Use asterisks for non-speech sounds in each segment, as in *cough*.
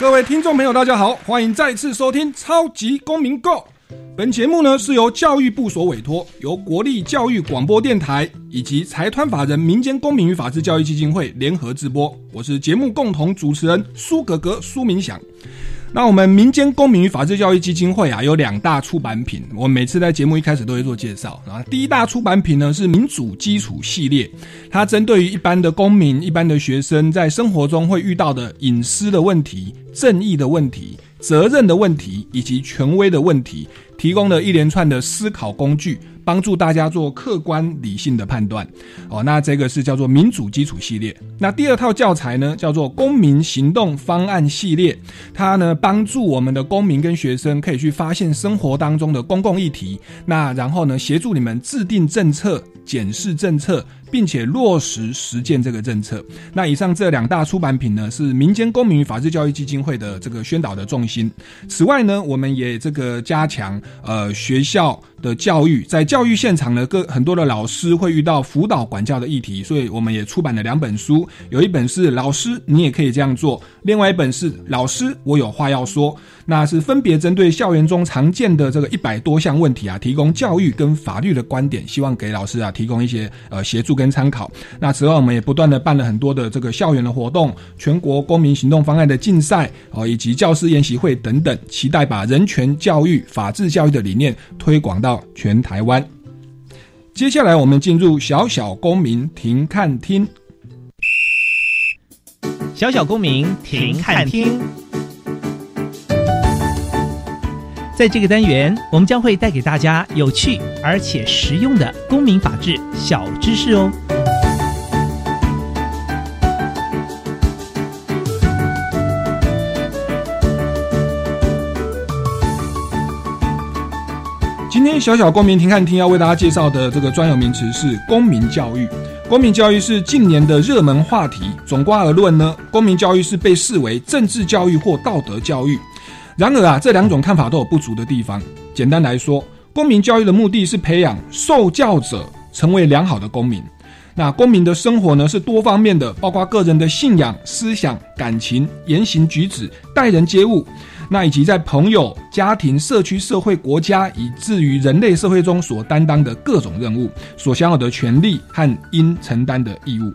各位听众朋友，大家好，欢迎再次收听《超级公民 Go》。本节目呢是由教育部所委托，由国立教育广播电台以及财团法人民间公民与法治教育基金会联合直播。我是节目共同主持人苏格格苏明祥。那我们民间公民与法治教育基金会啊，有两大出版品，我每次在节目一开始都会做介绍。啊，第一大出版品呢是民主基础系列，它针对于一般的公民、一般的学生在生活中会遇到的隐私的问题、正义的问题、责任的问题以及权威的问题，提供了一连串的思考工具。帮助大家做客观理性的判断，哦，那这个是叫做民主基础系列。那第二套教材呢，叫做公民行动方案系列，它呢帮助我们的公民跟学生可以去发现生活当中的公共议题，那然后呢协助你们制定政策、检视政策。并且落实实践这个政策。那以上这两大出版品呢，是民间公民与法治教育基金会的这个宣导的重心。此外呢，我们也这个加强呃学校的教育，在教育现场呢，各很多的老师会遇到辅导管教的议题，所以我们也出版了两本书，有一本是老师你也可以这样做，另外一本是老师我有话要说。那是分别针对校园中常见的这个一百多项问题啊，提供教育跟法律的观点，希望给老师啊提供一些呃协助跟参考。那此外，我们也不断的办了很多的这个校园的活动，全国公民行动方案的竞赛哦，以及教师研习会等等，期待把人权教育、法治教育的理念推广到全台湾。接下来，我们进入小小公民停看厅，小小公民停看厅。在这个单元，我们将会带给大家有趣而且实用的公民法治小知识哦。天小小公民庭看厅要为大家介绍的这个专有名词是公民教育。公民教育是近年的热门话题。总括而论呢，公民教育是被视为政治教育或道德教育。然而啊，这两种看法都有不足的地方。简单来说，公民教育的目的是培养受教者成为良好的公民。那公民的生活呢，是多方面的，包括个人的信仰、思想、感情、言行举止、待人接物，那以及在朋友、家庭、社区、社会、国家，以至于人类社会中所担当的各种任务，所享有的权利和应承担的义务。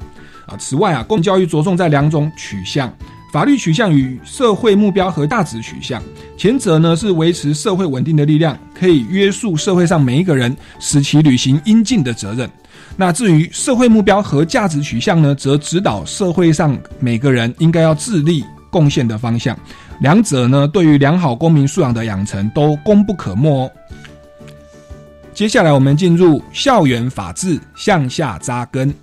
啊，此外啊，公民教育着重在两种取向。法律取向与社会目标和价值取向，前者呢是维持社会稳定的力量，可以约束社会上每一个人，使其履行应尽的责任。那至于社会目标和价值取向呢，则指导社会上每个人应该要自立贡献的方向。两者呢，对于良好公民素养的养成都功不可没。接下来我们进入校园法治向下扎根。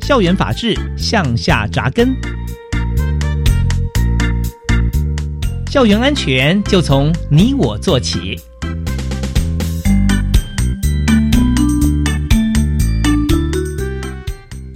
校园法治向下扎根，校园安全就从你我做起。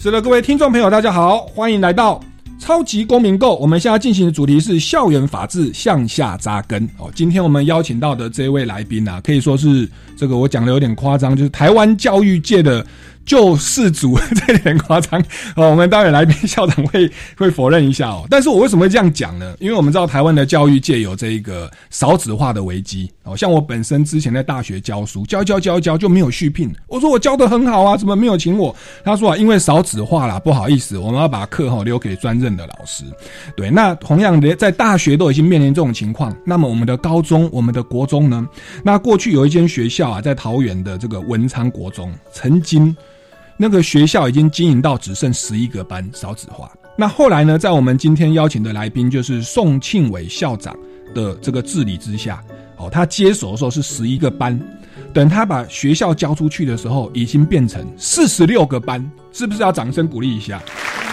是的，各位听众朋友，大家好，欢迎来到超级公民购。我们现在进行的主题是校园法治向下扎根。哦，今天我们邀请到的这位来宾啊，可以说是这个我讲的有点夸张，就是台湾教育界的。救世主，这点夸张哦。我们待会来宾校长会会否认一下哦。但是我为什么会这样讲呢？因为我们知道台湾的教育界有这一个少子化的危机哦。像我本身之前在大学教书，教教教教就没有续聘。我说我教的很好啊，怎么没有请我？他说啊，因为少子化啦，不好意思，我们要把课哈留给专任的老师。对，那同样的在大学都已经面临这种情况，那么我们的高中、我们的国中呢？那过去有一间学校啊，在桃园的这个文昌国中，曾经。那个学校已经经营到只剩十一个班，少子化。那后来呢，在我们今天邀请的来宾，就是宋庆伟校长的这个治理之下，哦，他接手的时候是十一个班，等他把学校交出去的时候，已经变成四十六个班，是不是要掌声鼓励一下？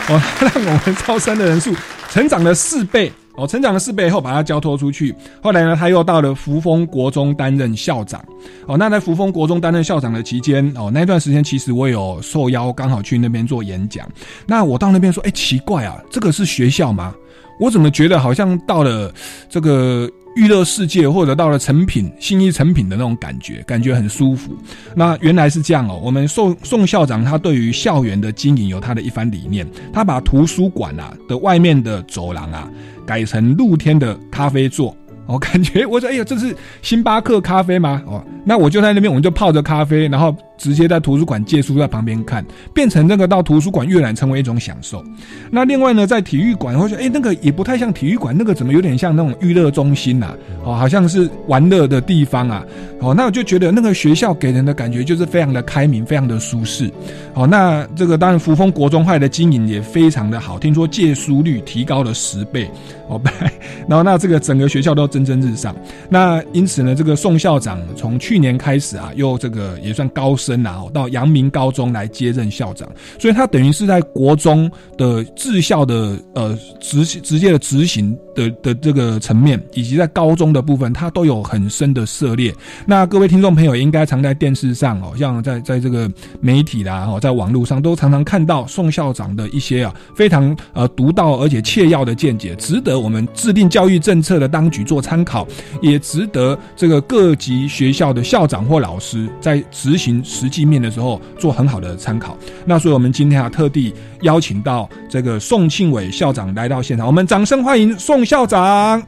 哦，*laughs* 让我们招生的人数成长了四倍。哦，成长了四倍后，把他交托出去。后来呢，他又到了扶风国中担任校长。哦，那在扶风国中担任校长的期间，哦，那段时间其实我有受邀，刚好去那边做演讲。那我到那边说，哎，奇怪啊，这个是学校吗？我怎么觉得好像到了这个？娱乐世界，或者到了成品、新一成品的那种感觉，感觉很舒服。那原来是这样哦。我们宋宋校长他对于校园的经营有他的一番理念，他把图书馆啊的外面的走廊啊改成露天的咖啡座。我感觉 *laughs* 我说，哎呀，这是星巴克咖啡吗？哦，那我就在那边，我们就泡着咖啡，然后。直接在图书馆借书，在旁边看，变成那个到图书馆阅览成为一种享受。那另外呢，在体育馆，我觉得哎，那个也不太像体育馆，那个怎么有点像那种娱乐中心呐？哦，好像是玩乐的地方啊。哦，那我就觉得那个学校给人的感觉就是非常的开明，非常的舒适。哦，那这个当然扶风国中派的经营也非常的好，听说借书率提高了十倍。哦，*laughs* 然后那这个整个学校都真蒸蒸日上。那因此呢，这个宋校长从去年开始啊，又这个也算高升。升啊，到阳明高中来接任校长，所以他等于是在国中的治校的呃直直接的执行的的这个层面，以及在高中的部分，他都有很深的涉猎。那各位听众朋友应该常在电视上哦，像在在这个媒体啦哦，在网络上都常常看到宋校长的一些啊非常呃独到而且切要的见解，值得我们制定教育政策的当局做参考，也值得这个各级学校的校长或老师在执行。实际面的时候做很好的参考，那所以我们今天啊特地邀请到这个宋庆伟校长来到现场，我们掌声欢迎宋校长。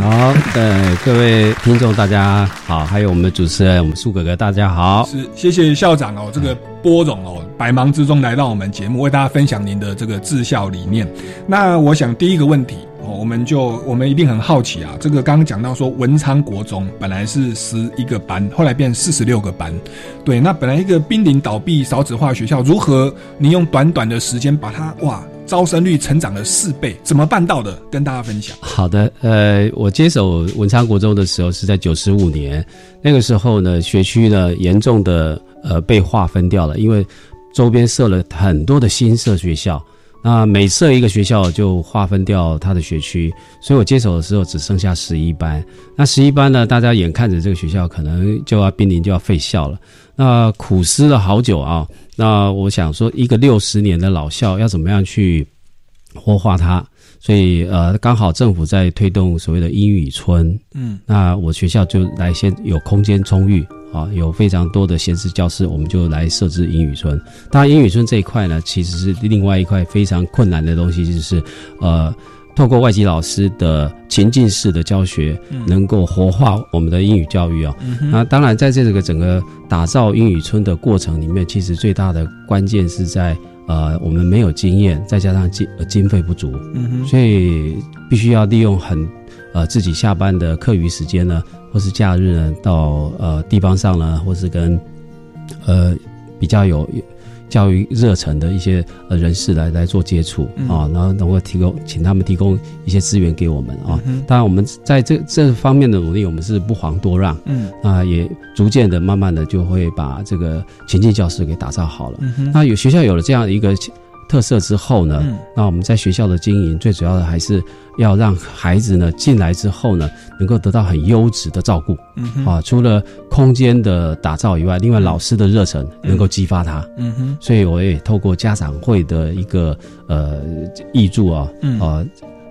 好，呃，各位听众大家好，还有我们的主持人我们苏哥哥大家好，是谢谢校长哦，这个波总哦百忙之中来到我们节目，为大家分享您的这个治校理念。那我想第一个问题。我们就我们一定很好奇啊，这个刚刚讲到说文昌国中本来是十一个班，后来变四十六个班，对，那本来一个濒临倒闭少子化学校，如何你用短短的时间把它哇招生率成长了四倍，怎么办到的？跟大家分享。好的，呃，我接手文昌国中的时候是在九十五年，那个时候呢，学区呢严重的呃被划分掉了，因为周边设了很多的新设学校。那每设一个学校就划分掉他的学区，所以我接手的时候只剩下十一班。那十一班呢，大家眼看着这个学校可能就要濒临就要废校了。那苦思了好久啊。那我想说，一个六十年的老校要怎么样去活化它？所以呃，刚好政府在推动所谓的英语村，嗯，那我学校就来先有空间充裕。啊，有非常多的闲置教室，我们就来设置英语村。当然，英语村这一块呢，其实是另外一块非常困难的东西，就是呃，透过外籍老师的情境式的教学，能够活化我们的英语教育啊。那当然，在这个整个打造英语村的过程里面，其实最大的关键是在呃，我们没有经验，再加上经经费不足，所以必须要利用很呃自己下班的课余时间呢。或是假日呢，到呃地方上呢，或是跟呃比较有教育热忱的一些呃人士来来做接触啊，然后能够提供请他们提供一些资源给我们啊。当然，我们在这这方面的努力，我们是不遑多让。嗯啊，也逐渐的、慢慢的就会把这个前进教室给打造好了。那有学校有了这样一个。特色之后呢，那我们在学校的经营最主要的还是要让孩子呢进来之后呢，能够得到很优质的照顾。嗯啊，除了空间的打造以外，另外老师的热忱能够激发他。嗯哼，所以我也透过家长会的一个呃挹注啊，啊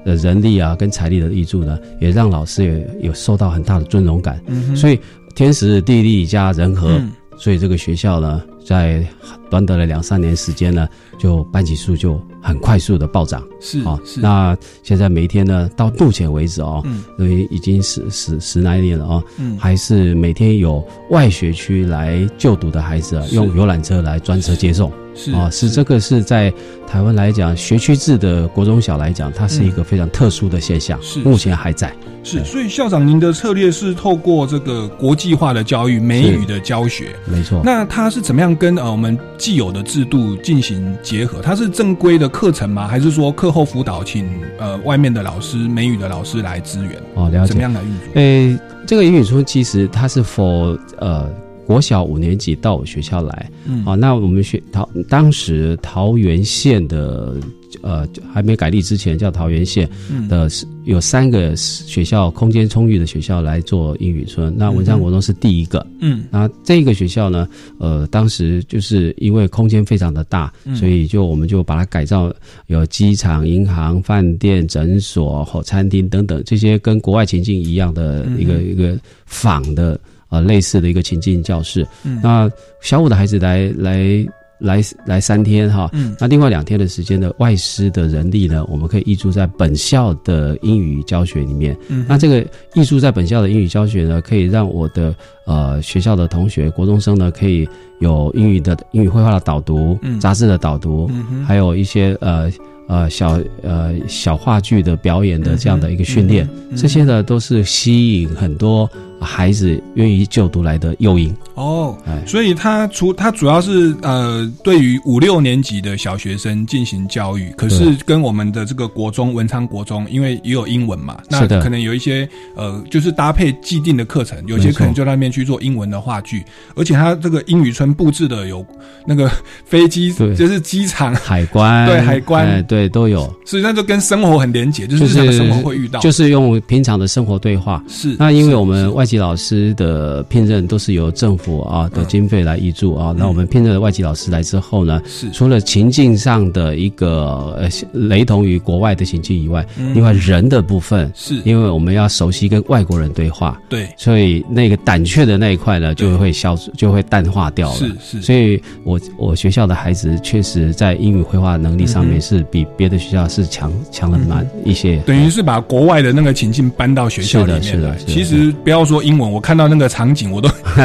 的人力啊跟财力的挹注呢，也让老师也有受到很大的尊荣感。嗯所以天时地利加人和，所以这个学校呢。在短短的两三年时间呢，就班级数就很快速的暴涨。是啊，是那现在每一天呢，到目前为止哦，因为已经十十十来年了哦，还是每天有外学区来就读的孩子啊，用游览车来专车接送。是啊，是这个是在台湾来讲，学区制的国中小来讲，它是一个非常特殊的现象。是目前还在。是，所以校长您的策略是透过这个国际化的教育、美语的教学。没错。那它是怎么样跟呃我们既有的制度进行结合？它是正规的课程吗？还是说课后辅导，请呃外面的老师、美语的老师来支援？哦，了解。怎么样来运作？诶，这个英语书其实它是 for 呃。国小五年级到我学校来，嗯啊，那我们学桃当时桃园县的呃还没改立之前叫桃园县嗯。的是有三个学校空间充裕的学校来做英语村，那文昌国中是第一个。嗯。那这个学校呢，呃，当时就是因为空间非常的大，嗯。所以就我们就把它改造，有机场、银行、饭店、诊所和餐厅等等这些跟国外情境一样的一个、嗯一个仿的呃类似的一个情境教室。嗯。那小五的孩子来来来来三天哈，嗯。那另外两天的时间的外师的人力呢，我们可以挹注在本校的英语教学里面。嗯那这个挹注在本校的英语教学呢，可以让我的呃学校的同学、国中生呢，可以有英语的英语绘画的导读、嗯。杂志的导读，嗯还有一些呃呃小呃小话剧的表演的这样的一个训练，这些呢都是吸引很多孩子愿意就读来的诱因。哦，哎，所以他除他主要是呃对于五六年级的小学生进行教育，可是跟我们的这个国中文昌国中，因为也有英文嘛，那可能有一些呃就是搭配既定的课程，有些可能就在那边去做英文的话剧，而且他这个英语村布置的有那个飞机，对。就是机场，海关对海关。哎对都有，所以那就跟生活很连结，就是就是日常生活会遇到，就是用平常的生活对话。是那因为我们外籍老师的聘任都是由政府啊的嗯经费来挹注啊，那我们聘任的外籍老师来之后呢，除了情境上的一个呃雷同于国外的情境以外，嗯。另外人的部分，是。因为我们要熟悉跟外国人对话，对。所以那个胆怯的那一块呢就会消就会淡化掉了。是是，所以我我学校的孩子确实在英语绘画能力上面是比别的学校是强强了蛮一些。等于是把国外的那个情境搬到学校里面来。是的是的。其实不要说英文，我看到那个场景我都 *laughs*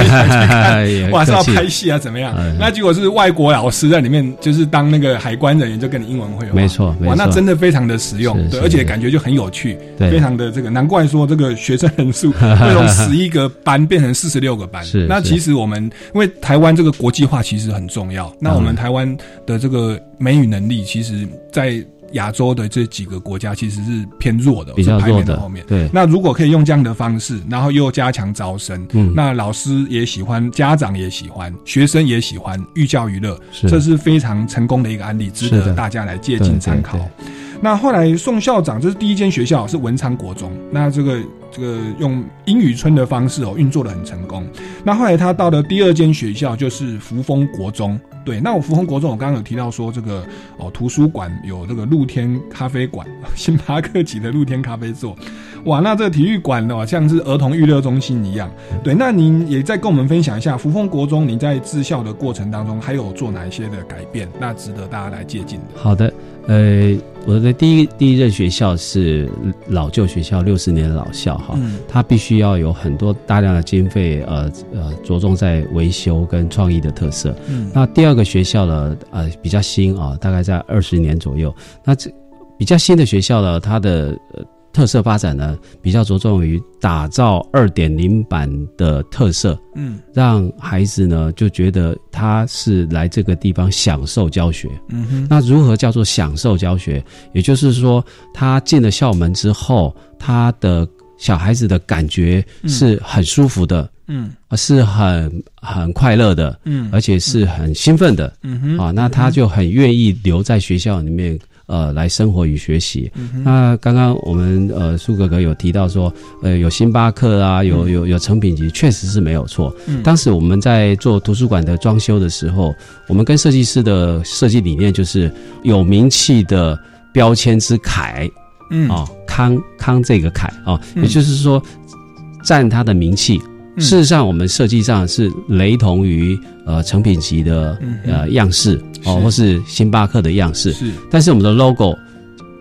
也哇是要拍戏啊，怎么样？嗯？那结果是外国老师在里面，就是当那个海关人员，就跟你英文会话。没错哇，那真的非常的实用，对，而且感觉就很有趣，对。非常的这个，难怪说这个学生人数 *laughs* 会从十一个班变成四十六个班。是是。那其实我们因为台湾这个国际化其实很重要，那我们台湾的这个美语能力，其实在亚洲的这几个国家其实是偏弱的，比较排弱的名后面。对，那如果可以用这样的方式，然后又加强招生，嗯。那老师也喜欢，家长也喜欢，学生也喜欢，寓教于乐，是。这是非常成功的一个案例，值得大家来借鉴参考。那后来宋校长，这是第一间学校是文昌国中，那这个这个用英语村的方式哦运作的很成功。那后来他到了第二间学校，就是福丰国中。对，那我福丰国中，我刚刚有提到说这个哦，图书馆有这个露天咖啡馆，星巴克级的露天咖啡座。哇，那这个体育馆哦，像是儿童娱乐中心一样。对，那您也再跟我们分享一下福丰国中，你在治校的过程当中，还有做哪一些的改变？那值得大家来借鉴的。好的，呃，我的第一第一任学校是老旧学校，六十年的老校哈，嗯它必须要有很多大量的经费，呃呃，着重在维修跟创意的特色。嗯那第二个学校呢，呃，比较新啊，大概在二十年左右。那这比较新的学校呢，它的呃特色发展呢，比较着重于打造二点零版的特色，嗯让孩子呢就觉得他是来这个地方享受教学。嗯哼，那如何叫做享受教学？也就是说，他进了校门之后，他的小孩子的感觉是很舒服的，嗯呃是很很快乐的，嗯而且是很兴奋的。嗯哼，啊，那他就很愿意留在学校里面，呃，来生活与学习。嗯那刚刚我们呃苏哥哥有提到说，呃，有星巴克啊，有有有成品级，确实是没有错。嗯当时我们在做图书馆的装修的时候，我们跟设计师的设计理念就是有名气的标签之楷嗯啊，康康这个楷啊，嗯也就是说占他的名气。嗯事实上，我们设计上是雷同于呃成品级的嗯呃样式哦，是或是星巴克的样式，是。但是我们的 logo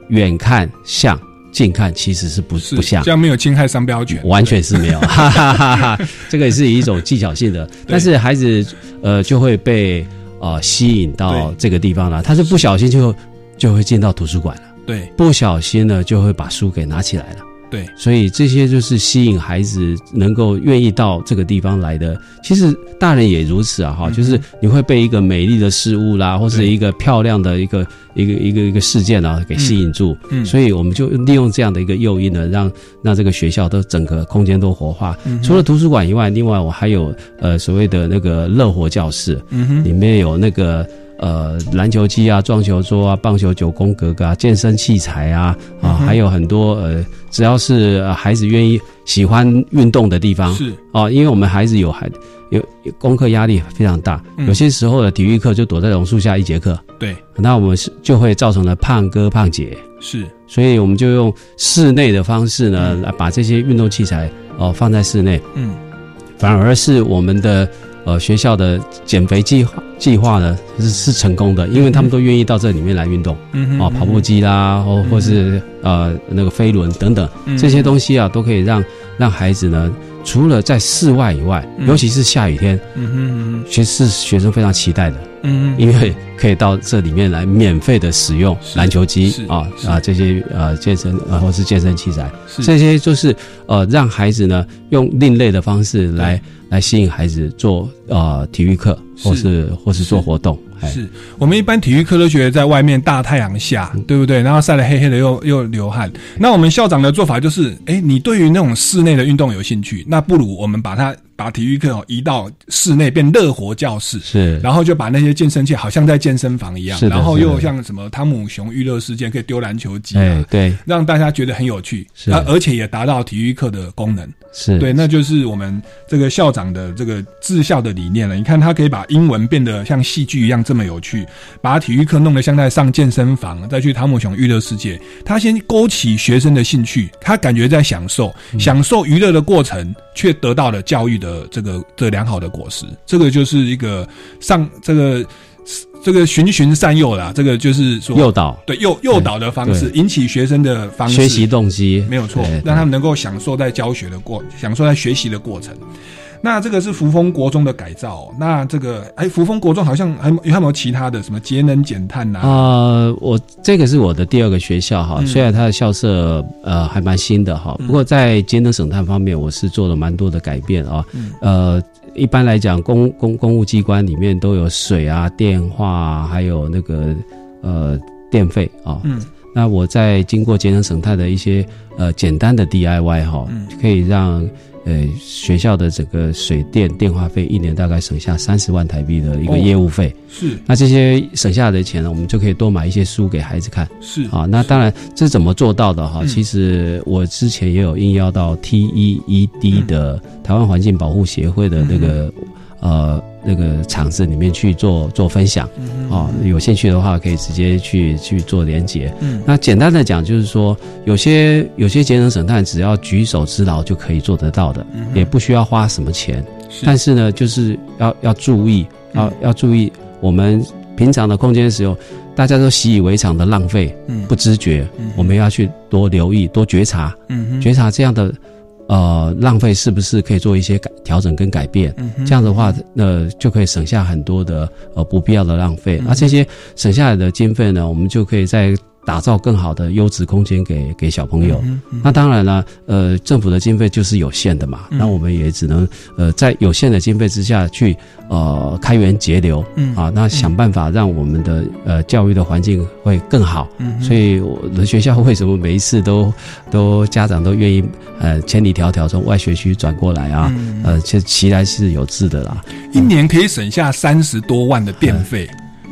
远看像，近看其实是不是。不像。这。样没有侵害商标权，完全是没有，*laughs* 哈哈哈哈！这个也是一种技巧性的，但是孩子呃就会被呃吸引到这个地方了，他是不小心就就会进到图书馆了，对，不小心呢就会把书给拿起来了。对，所以这些就是吸引孩子能够愿意到这个地方来的。其实大人也如此啊，哈，就是你会被一个美丽的事物啦，或是一个漂亮的一个一个一个一个事件啊给吸引住。嗯。所以我们就利用这样的一个诱因呢，让让这个学校的整个空间都活化。除了图书馆以外，另外我还有呃所谓的那个乐活教室，嗯哼，里面有那个呃篮球机啊、撞球桌啊、棒球九宫格啊、健身器材啊啊，还有很多呃，只要是、呃孩子愿意喜欢运动的地方是，哦，因为我们孩子有孩有有功课压力非常大，嗯。有些时候的体育课就躲在榕树下一节课，对，那我们是就会造成了胖哥胖姐。是，所以我们就用室内的方式呢，来把这些运动器材哦、放在室内，嗯，反而是我们的呃学校的减肥计划计划呢是是成功的，因为他们都愿意到这里面来运动嗯哼哦，跑步机啦，或或是呃那个飞轮等等嗯这些东西啊，都可以让让孩子呢，除了在室外以外，嗯。尤其是下雨天，嗯哼嗯哼。学是学生非常期待的，嗯哼，因为可以到这里面来免费的使用篮球机啊啊这些呃健身啊或是健身器材，这些就是呃让孩子呢用另类的方式来来吸引孩子做呃体育课或是或是做活动，哎是我们一般体育课都觉得在外面大太阳下，对不对？然后晒得黑黑的又又流汗。那我们校长的做法就是，哎，你对于那种室内的运动有兴趣，那不如我们把它把体育课哦移到室内，变乐活教室。是然后就把那些健身器好像在健身房一样，是然后又像什么汤姆熊娱乐事件可以丢篮球机对让大家觉得很有趣，是啊而且也达到体育课的功能。是对，那就是我们这个校长的这个治校的理念了。你看，他可以把英文变得像戏剧一样这么有趣，把体育课弄得像在上健身房，再去汤姆熊娱乐世界。他先勾起学生的兴趣，他感觉在享受，享受娱乐的过程，却得到了教育的这个这良好的果实。这个就是一个上这个这个循循善诱啦。这个就是说诱导对诱诱导的方式，引起学生的方式学习动机没有错，让他们能够享受在教学的过，享受在学习的过程。那这个是扶风国中的改造哦、那这个哎，扶风国中好像还有还有没有其他的什么节能减碳呐、呃，我这个是我的第二个学校哈，嗯。虽然它的校舍呃还蛮新的哈，不过在节能省碳方面，我是做了蛮多的改变啊。嗯。呃，一般来讲，公公公务机关里面都有水啊、电话啊，还有那个呃电费啊。嗯。那我在经过节能省碳的一些呃简单的 DIY 哈，嗯。可以让呃学校的整个水电电话费一年大概省下三十万台币的一哦个业务费。是那这些省下来的钱呢，我们就可以多买一些书给孩子看是啊。那当然，这是怎么做到的哈？嗯其实我之前也有应邀到 TEED 的台湾环境保护协会的那个呃那个场子里面去做做分享。哦。有兴趣的话，可以直接去去做连接。嗯。那简单的讲，就是说有些有些节能省碳，只要举手之劳就可以做得到的，嗯也不需要花什么钱。是。但是呢，就是要要注意，要、嗯。要注意我们平常的空间使用，大家都习以为常的浪费，嗯。不知觉，嗯我们要去多留意、多觉察，嗯觉察这样的呃浪费是不是可以做一些改调整跟改变。嗯这样的话，呃，就可以省下很多的呃不必要的浪费。嗯那、这些省下来的经费呢，我们就可以再打造更好的优质空间给给小朋友。那当然了，呃，政府的经费就是有限的嘛，嗯那我们也只能呃在有限的经费之下去呃开源节流嗯啊，那想办法让我们的呃教育的环境会更好。嗯所以我的学校为什么每一次都 *laughs* 都家长都愿意呃千里迢迢从外学区转过来啊？嗯呃，其实其来是有志的啦。一年可以省下三十多万的电费。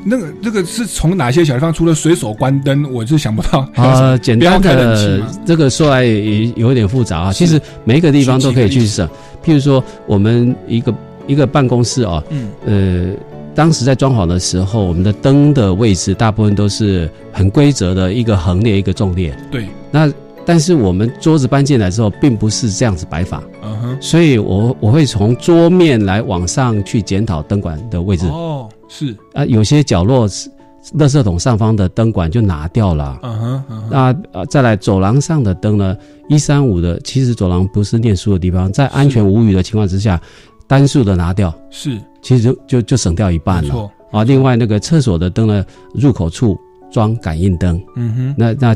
那个那个是从哪些小地方？除了随手关灯，我是想不到。还有什么呃，简单的这个说来也有点复杂啊。其实每一个地方都可以去省，譬如说我们一个一个办公室啊，嗯呃，当时在装潢的时候，我们的灯的位置大部分都是很规则的，一个横列，一个纵列。对，那但是我们桌子搬进来之后，并不是这样子摆法，嗯哼，所以我我会从桌面来往上去检讨灯管的位置哦，是，啊，有些角落是垃圾桶上方的灯管就拿掉了。嗯哼，那呃，再来走廊上的灯呢？一三五的，其实走廊不是念书的地方，在安全无虞的情况之下，单数的拿掉，是，其实就就就省掉一半了。啊，另外那个厕所的灯呢，入口处装感应灯，嗯哼，那那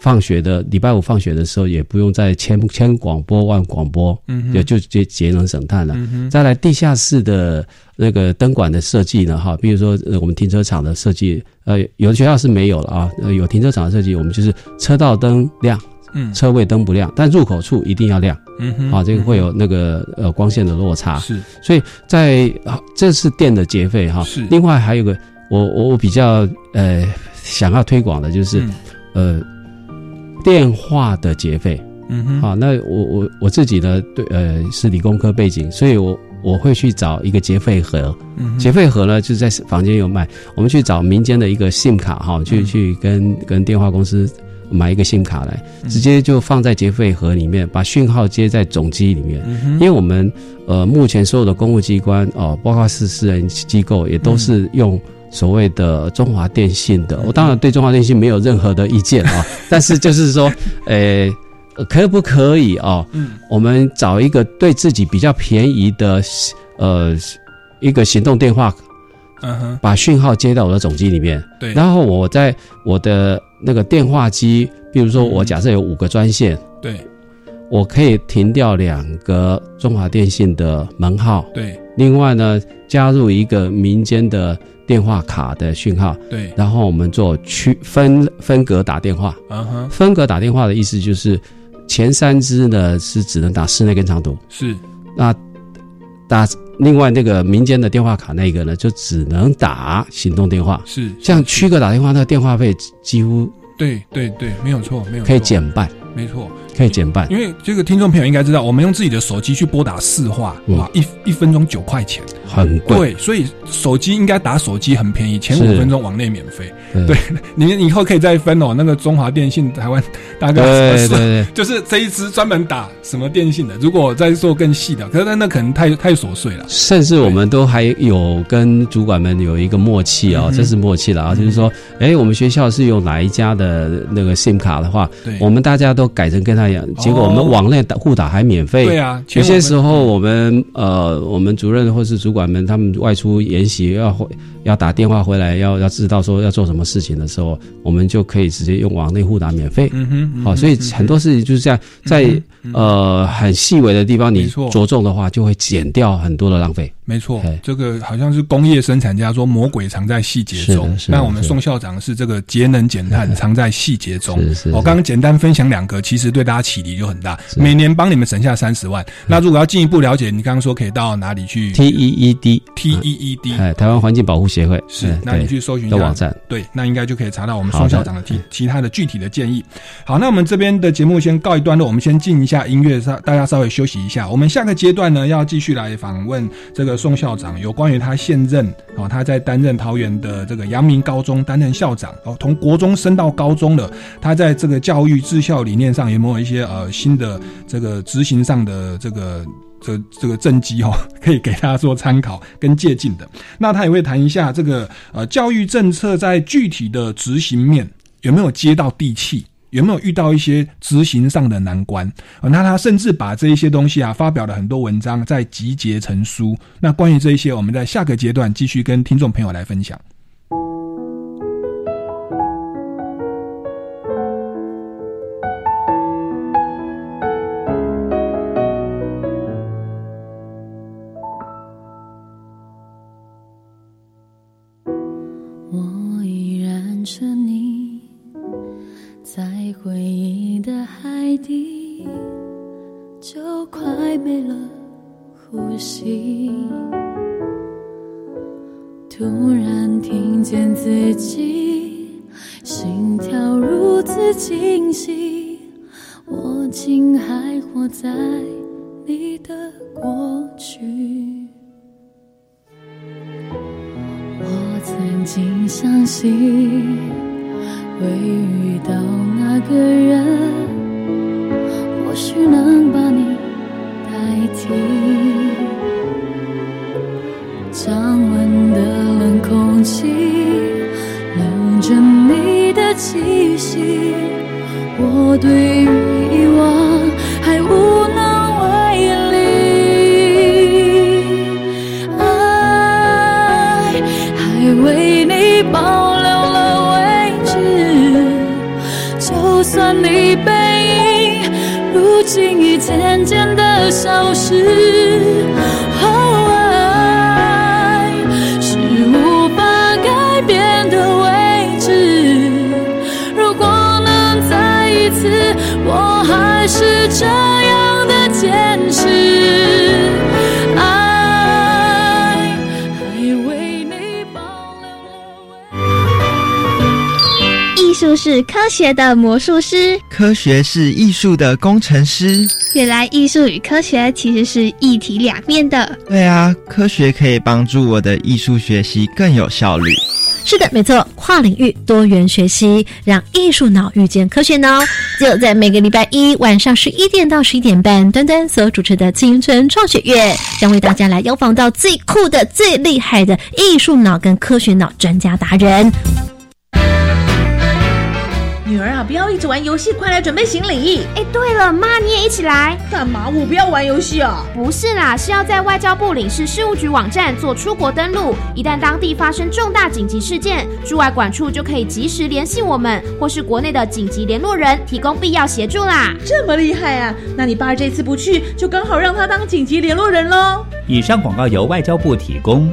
放学的礼拜五放学的时候，也不用再千千广播万广播，嗯也就节节能省碳了。嗯，再来地下室的那个灯管的设计呢，哈，比如说呃我们停车场的设计，呃，有的学校是没有了啊，呃，有停车场的设计，我们就是车道灯亮，嗯。车位灯不亮，但入口处一定要亮嗯哼，啊，这个会有那个呃光线的落差，是。所以在啊这是电的节费哈是，另外还有个我我我比较呃想要推广的就是、呃电话的节费。嗯哼，好，那我我我自己呢，对，呃，是理工科背景，所以我我会去找一个结费盒，结费盒呢就是在房间有卖，我们去找民间的一个 SIM 卡哈，去嗯。去跟跟电话公司买一个 SIM 卡来，嗯。直接就放在结费盒里面，把讯号接在总机里面。因为我们呃目前所有的公务机关哦、包括是私人机构，也都是用所谓的中华电信的。我当然对中华电信没有任何的意见啊、*laughs* 但是就是说，呃，可不可以哦？嗯我们找一个对自己比较便宜的呃一个行动电话，嗯哼，把讯号接到我的总机里面，对，然后我在我的那个电话机，比如说我假设有五个专线。对我可以停掉两个中华电信的门号，对另外呢加入一个民间的电话卡的讯号，对，然后我们做区分分隔打电话。嗯哼，分隔打电话的意思就是前三支呢是只能打室内跟长途，是，那打另外那个民间的电话卡那个呢就只能打行动电话。是，像区隔打电话，那个电话费几乎对对对，没有错，没有可以，减半，没错，可以减半。因为这个听众朋友应该知道，我们用自己的手机去拨打市话，嗯哇，一一分钟九块钱，很贵，对，所以手机应该打手机很便宜，前五分钟往内免费。对。对 *laughs* 你以后可以再分哦，那个中华电信台湾 *laughs* 大概对对对，*laughs* 就是这一支专门打什么电信的，如果再做更细的，可是那那可能太太琐碎了。甚至我们都还有跟主管们有一个默契哦，嗯这是默契了啊，就是说，哎，我们学校是用哪一家的那个 SIM 卡的话，对，我们大家都改成跟他一样，结果我们网内打互打还免费。对啊，有些时候候我们呃，我们主任或是主管们他们外出研习要回要打电话回来，要要知道说要做什么事情的时候，我们就可以直接用网内互打免费。嗯哼，嗯好，所以很多事情就是这样，在呃很细微的地方，你着重的话，就会减掉很多的浪费。没错，这个好像是工业生产家说魔鬼藏在细节中。那我们宋校长是这个节能减碳 *laughs* 藏在细节中。是是我刚刚简单分享两个，其实对大家启迪就很大，每年帮你们省下三十万。那如果要进一步了解，你刚刚说可以到哪里去？T E E D T E E D 哎，台湾环境保护协会是哎，那你去搜寻一下的网站。对，那应该就可以查到我们宋校长的其其他的具体的建议。好，那我们这边的节目先告一段落，我们先进一下音乐，稍大家稍微休息一下。我们下个阶段呢，要继续来访问这个宋校长，有关于他现任哦，他在担任桃园的这个阳明高中担任校长哦，从国中升到高中了，他在这个教育治校理念上有没有一些呃新的这个执行上的这个。这这个政绩哦，*laughs* 可以给大家做参考跟借鉴的。那他也会谈一下这个呃教育政策在具体的执行面有没有接到地气，有没有遇到一些执行上的难关、那他甚至把这一些东西啊发表了很多文章，在集结成书。那关于这一些，我们在下个阶段继续跟听众朋友来分享。相信会遇到那个人，或许能把你代替。降温的冷空气，冷着你的气息。我对渐渐的消失。哦，爱是无法改变的位置。如果能再一次，我还是这样的坚持。爱还为你保留了未。艺术是科学的魔术师，科学是艺术的工程师。原来艺术与科学其实是一体两面的。对啊，科学可以帮助我的艺术学习更有效率。是的，没错，跨领域多元学习，让艺术脑遇见科学脑。就在每个礼拜一晚上十一点到十一点半，端端所主持的青春创学院将为大家来邀访到最酷的、最厉害的艺术脑跟科学脑专家达人。女儿啊，不要一直玩游戏，快来准备行李。哎，对了，妈你也一起来。干嘛？我不要玩游戏啊！不是啦，是要在外交部领事事务局网站做出国登录。一旦当地发生重大紧急事件，驻外管处就可以及时联系我们，或是国内的紧急联络人，提供必要协助啦。这么厉害啊！那你爸这次不去，就刚好让他当紧急联络人喽。以上广告由外交部提供。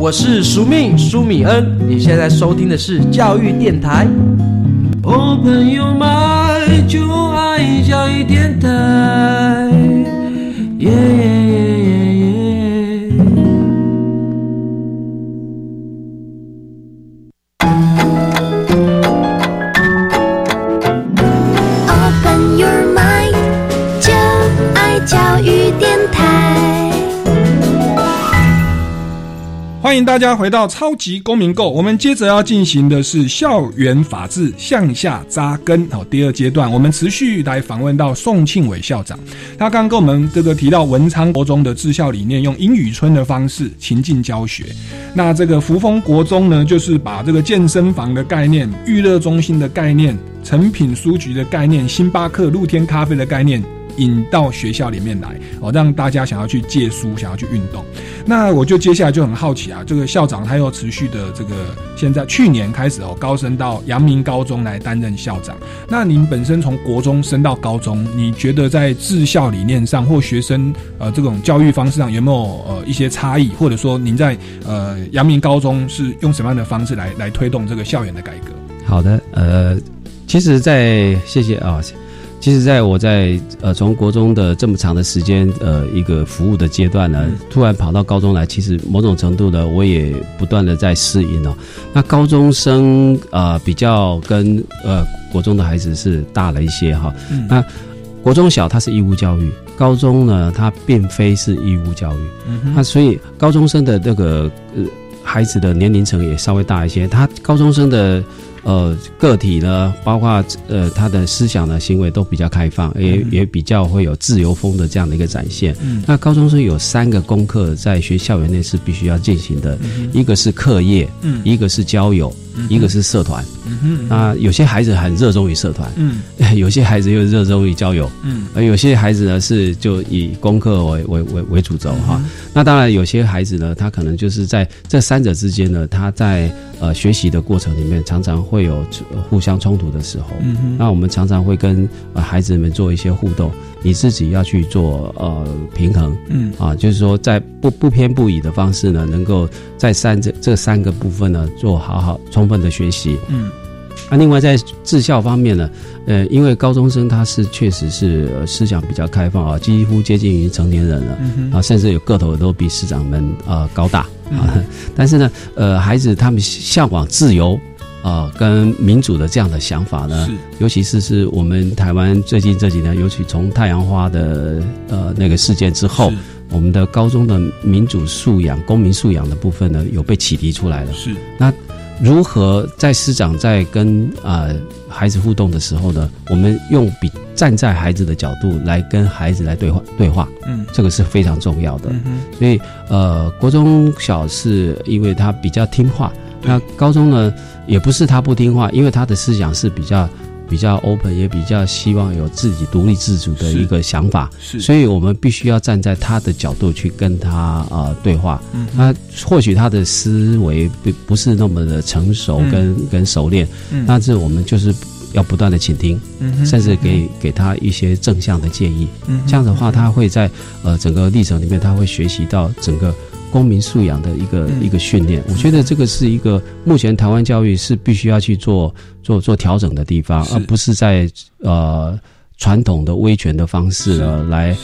我是苏命苏米恩，你现在收听的是教育电台。Open your mind，就爱教育电台。耶耶欢迎大家回到超级公民购，我们接着要进行的是校园法治向下扎根好第二阶段，我们持续来访问到宋庆伟校长，他刚刚跟我们这个提到文昌国中的治校理念，用英语村的方式情境教学。那这个福丰国中呢，就是把这个健身房的概念、娱乐中心的概念、成品书局的概念、星巴克、露天咖啡的概念。引到学校里面来哦，让大家想要去借书，想要去运动。那我就接下来就很好奇啊，这个校长他又持续的这个，现在去年开始哦，高升到阳明高中来担任校长。那您本身从国中升到高中，你觉得在治校理念上或学生呃这种教育方式上有没有呃一些差异，或者说您在呃阳明高中是用什么样的方式来来推动这个校园的改革？好的，呃，其实在，谢谢啊。其实，在我在呃从国中的这么长的时间呃一个服务的阶段呢，突然跑到高中来，其实某种程度呢，我也不断的在适应哦。那高中生呃比较跟呃国中的孩子是大了一些哈。嗯那国中小它是义务教育，高中呢它并非是义务教育。那所以高中生的那个呃孩子的年龄层也稍微大一些，他高中生的。呃，个体呢，包括呃他的思想呢、行为都比较开放，也、嗯。也比较会有自由风的这样的一个展现。嗯。那高中生有三个功课在学校园内是必须要进行的，嗯一个是课业，嗯。一个是交友，一个是社团。嗯哼那有些孩子很热衷于社团，嗯有些孩子又热衷于交友，嗯而有些孩子呢是就以功课为为为为主轴哈。嗯那当然有些孩子呢，他可能就是在这三者之间呢，他在呃学习的过程里面常常会有呃互相冲突的时候。那我们常常会跟呃孩子们做一些互动，你自己要去做呃平衡。嗯啊，就是说在不不偏不倚的方式呢，能够在三这这三个部分呢做好好充分的学习。嗯那、另外在治校方面呢，呃，因为高中生他是确实是、呃思想比较开放啊，几乎接近于成年人了，嗯啊，甚至有个头都比师长们啊、呃高大啊。嗯但是呢，呃，孩子他们向往自由。呃跟民主的这样的想法呢，是。尤其是是我们台湾最近这几年，尤其从太阳花的呃那个事件之后，我们的高中的民主素养、公民素养的部分呢，有被启迪出来了。是。那如何在师长在跟呃孩子互动的时候呢，我们用比站在孩子的角度来跟孩子来对话对话，嗯。这个是非常重要的。嗯哼。所以呃，国中小是因为他比较听话，那高中呢也不是他不听话，因为他的思想是比较比较 open，也比较希望有自己独立自主的一个想法，是。所以我们必须要站在他的角度去跟他呃对话。嗯哼。那或许他的思维不不是那么的成熟嗯。跟、跟熟练，嗯。但是我们就是要不断的倾听，嗯甚至给给他一些正向的建议。嗯这样的话，他会在呃整个历程里面，他会学习到整个公民素养的一个、嗯一个训练。我觉得这个是一个目前台湾教育是必须要去做做做调整的地方，而不是在呃传统的威权的方式呢来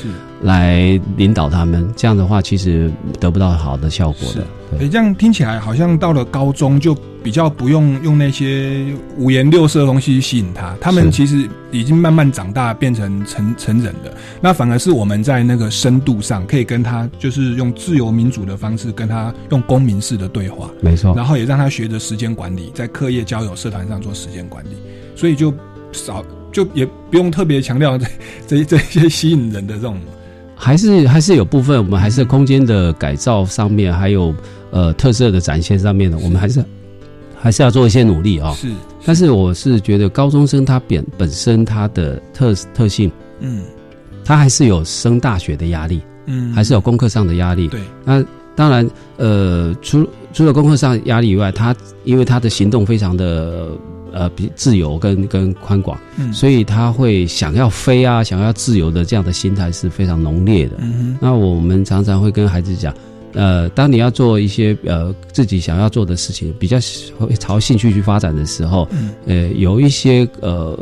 来领导他们。这样的话，其实得不到好的效果的。诶，这样听起来好像到了高中就比较不用用那些五颜六色的东西吸引他，他们其实已经慢慢长大，变成成成人的。那反而是我们在那个深度上，可以跟他就是用自由民主的方式跟他用公民式的对话，没错然后也让他学着时间管理，在课业、交友、社团上做时间管理，所以就少就也不用特别强调 *laughs* 这这这些吸引人的这种。还是还是有部分，我们还是空间的改造上面，还有呃特色的展现上面的，我们还是还是要做一些努力啊、是，但是我是觉得高中生他本本身他的特特性，嗯。他还是有升大学的压力，嗯。还是有功课上的压力。对，那当然，呃，除除了功课上压力以外，他因为他的行动非常的呃比自由跟跟宽广，嗯。所以他会想要飞啊，想要自由的这样的心态是非常浓烈的。嗯那我们常常会跟孩子讲，呃，当你要做一些呃自己想要做的事情，比较会朝兴趣去发展的时候，嗯。呃，有一些呃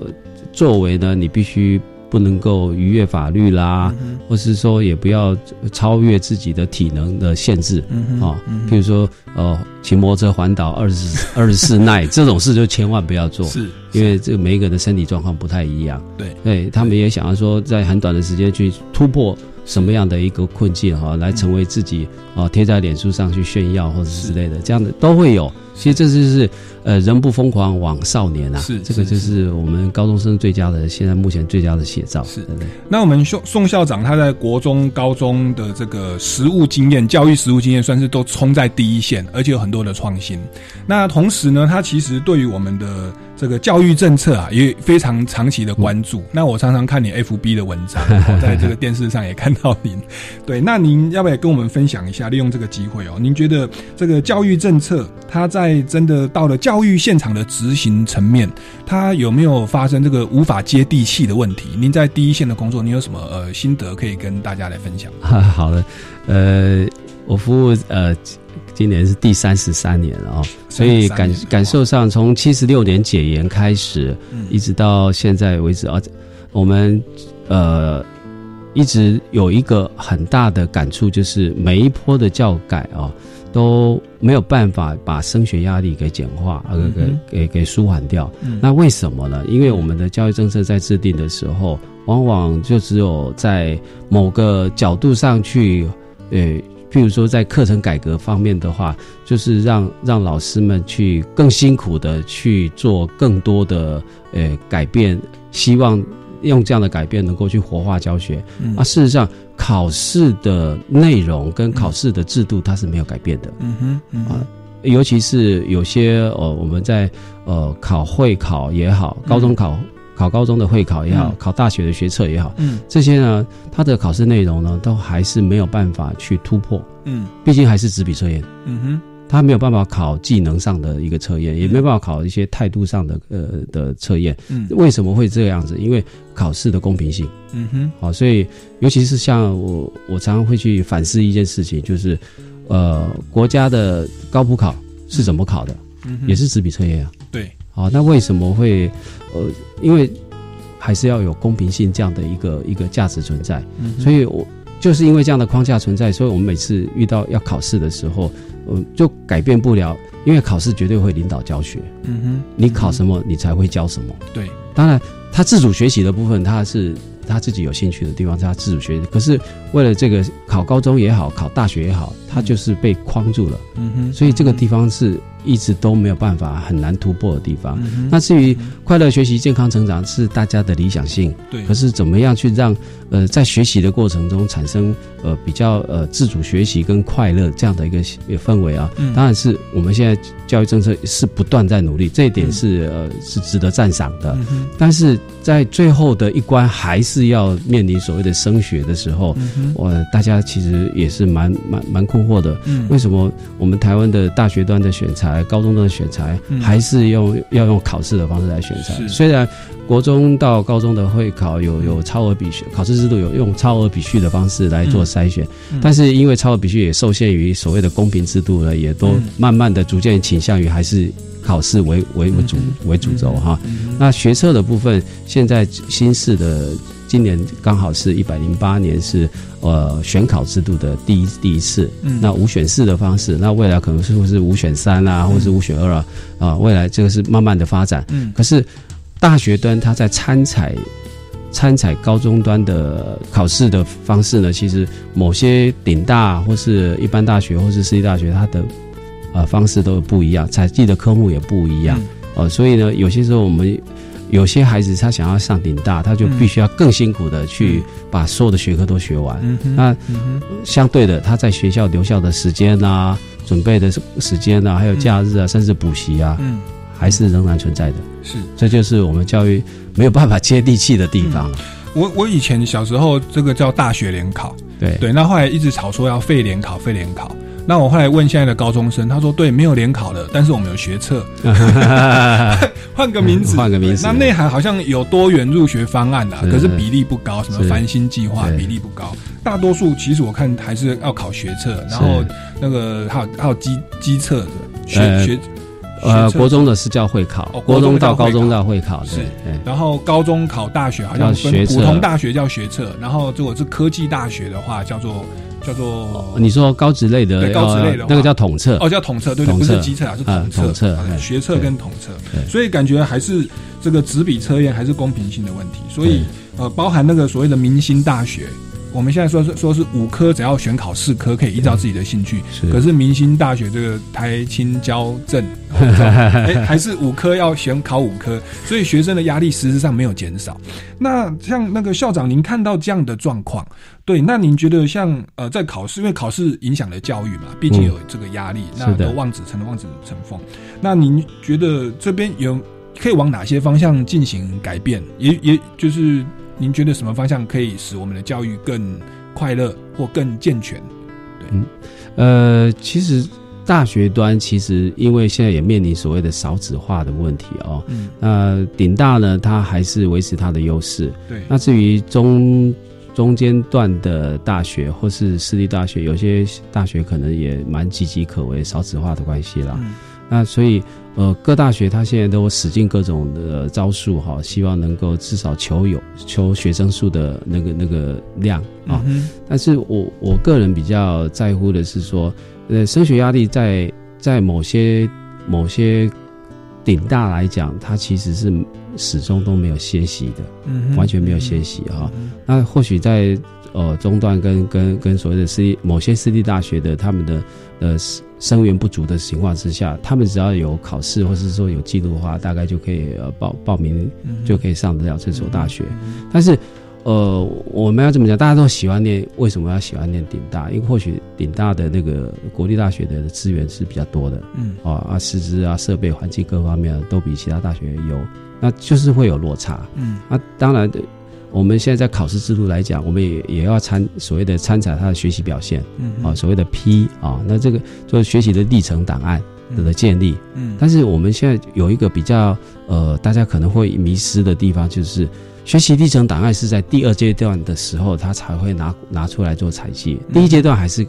作为呢，你必须不能够逾越法律啦，嗯或是说也不要超越自己的体能的限制，啊、譬如说呃骑摩托车环岛二十 *laughs* 二十四耐这种事就千万不要做，是因为这个每一个人的身体状况不太一样，对。对他们也想要说在很短的时间去突破什么样的一个困境哈、来成为自己啊贴在脸书上去炫耀或者之类的，这样的都会有。其实这就是呃人不疯狂枉少年啊，是这个就是我们高中生最佳的现在目前最佳的写照，是对？那我们宋宋校长他在国中、高中的这个实务经验、教育实务经验，算是都冲在第一线，而且有很多的创新。那同时呢，他其实对于我们的这个教育政策啊，也非常长期的关注。那我常常看你 FB 的文章，我在这个电视上也看到您。对，那您要不要跟我们分享一下？利用这个机会哦，您觉得这个教育政策，它在真的到了教育现场的执行层面，它有没有发生这个无法接地气的问题？您在第一线的工作，您有什么呃心得可以跟大家来分享？*laughs* 好的，呃，我服务呃今年是第三十三年了哦，所以感感受上从七十六年解严开始，嗯一直到现在为止啊，我们呃一直有一个很大的感触，就是每一波的教改啊。都没有办法把升学压力给简化，呃，给嗯给给舒缓掉。嗯那为什么呢？因为我们的教育政策在制定的时候，往往就只有在某个角度上去，呃，譬如说在课程改革方面的话，就是让让老师们去更辛苦的去做更多的呃改变，希望用这样的改变能够去活化教学。嗯。啊，事实上考试的内容跟考试的制度它是没有改变的。嗯哼，嗯哼，尤其是有些呃，我们在呃考会考也好，高中考、考高中的会考也好，嗯。考大学的学测也好，嗯。这些呢，它的考试内容呢，都还是没有办法去突破。嗯。毕竟还是纸笔测验，嗯哼，它没有办法考技能上的一个测验，也没有办法考一些态度上的呃的测验。嗯为什么会这样子？因为考试的公平性。嗯哼，好，所以尤其是像我，我常常会去反思一件事情，就是，呃，国家的高普考是怎么考的？嗯哼也是纸笔测验啊。对，好，那为什么会，呃，因为还是要有公平性这样的一个一个价值存在，嗯哼所以我就是因为这样的框架存在，所以我们每次遇到要考试的时候，嗯，就改变不了，因为考试绝对会领导教学。嗯哼，你考什么，你才会教什么。对，当然，他自主学习的部分，他是他自己有兴趣的地方，他自主学习。可是为了这个考高中也好，考大学也好，他就是被框住了。嗯哼，所以这个地方是一直都没有办法很难突破的地方。嗯那至于快乐学习、健康成长是大家的理想性，对可是怎么样去让呃在学习的过程中产生呃比较呃自主学习跟快乐这样的一个氛围啊？嗯当然是我们现在教育政策是不断在努力，这一点是、呃是值得赞赏的。嗯但是在最后的一关，还是要面临所谓的升学的时候，我大家其实也是蛮蛮蛮困惑的。嗯为什么我们台湾的大学端的选材、高中的选材，还是用要用考试的方式来选材？虽然国中到高中的会考有有超额比序，考试制度有用超额比序的方式来做筛选，但是因为超额比序也受限于所谓的公平制度呢，也都慢慢的逐渐倾向于还是考试为为为主为主轴哈。那学测的部分，现在新式的今年刚好是一百零八年是呃选考制度的第一第一次，嗯。那五选四的方式，那未来可能是不是五选三啊，或者是五选二啊，啊，未来这个是慢慢的发展。嗯。可是大学端它在参采参采高中端的考试的方式呢，其实某些顶大或是一般大学或是私立大学，它的呃方式都不一样，采集的科目也不一样。呃，所以呢，有些时候我们有些孩子他想要上顶大，他就必须要更辛苦的去把所有的学科都学完。嗯那嗯相对的，他在学校留校的时间啊，准备的时间啊，还有假日啊，甚至补习啊，嗯，还是仍然存在的。是，这就是我们教育没有办法接地气的地方。我我以前小时候这个叫大学联考，对对，那后来一直吵说要废联考，废联考。那我后来问现在的高中生，他说对，没有联考了，但是我们有学测，*laughs* 换个名字，换个名字。那内涵好像有多元入学方案啦，可是比例不高，什么是。繁星计划比例不高，大多数其实我看还是要考学测，然后那个还有还有基基测的学呃学。呃，国中的是叫会考，哦国中到高中到会考，是。然后高中考大学好像分普通大学叫学测，然后如果是科技大学的话叫做叫做你说高职类的，对高职类的那个叫统测，哦叫统测，对对，测。不是机测啊，是啊统测，学测跟统测，所以感觉还是这个纸笔测验还是公平性的问题，所以呃包含那个所谓的明星大学。我们现在说是说是五科，只要选考四科，可以依照自己的兴趣。是可是明星大学这个台青交政，哎，还是五科要选考五科，所以学生的压力实质上没有减少。那像那个校长，您看到这样的状况，对，那您觉得像呃在考试，因为考试影响了教育嘛，毕竟有这个压力，那都望子成龙，望子成凤。那您觉得这边有可以往哪些方向进行改变？也也就是您觉得什么方向可以使我们的教育更快乐或更健全？嗯，呃，其实大学端其实因为现在也面临所谓的少子化的问题哦，嗯那顶大呢，它还是维持它的优势。对那至于中中间段的大学或是私立大学，有些大学可能也蛮岌岌可危，少子化的关系啦。嗯那所以呃，各大学它现在都使尽各种的招数哈，希望能够至少求有求学生数的那个那个量啊。嗯但是我我个人比较在乎的是说，呃，升学压力在在某些某些顶大来讲，它其实是始终都没有歇息的，嗯完全没有歇息哈。那或许在呃中段跟跟跟所谓的私立某些私立大学的他们的呃生源不足的情况之下，他们只要有考试或是说有记录的话，大概就可以呃报报名嗯就可以上得了这所大学。但是呃，我们要这么讲，大家都喜欢念，为什么要喜欢念顶大？因为或许顶大的那个国立大学的资源是比较多的，嗯啊啊，师资啊、设备、环境各方面都比其他大学优，那就是会有落差。嗯那当然，我们现在在考试制度来讲，我们也也要参所谓的参采他的学习表现，嗯啊，所谓的 P 啊，那这个就是学习的历程档案的建立。嗯但是我们现在有一个比较呃，大家可能会迷失的地方，就是学习历程档案是在第二阶段的时候，他才会拿拿出来做采集。第一阶段还是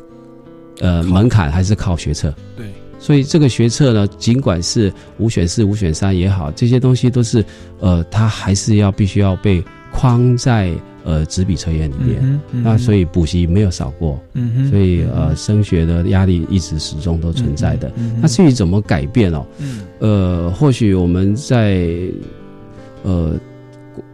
呃门槛还是靠学测。对。所以这个学测呢，尽管是五选四、五选三也好，这些东西都是呃，它还是要必须要被框在呃纸笔测验里面，那所以补习没有少过，嗯所以呃升学的压力一直始终都存在的。那至于怎么改变哦，嗯。呃，或许我们在呃，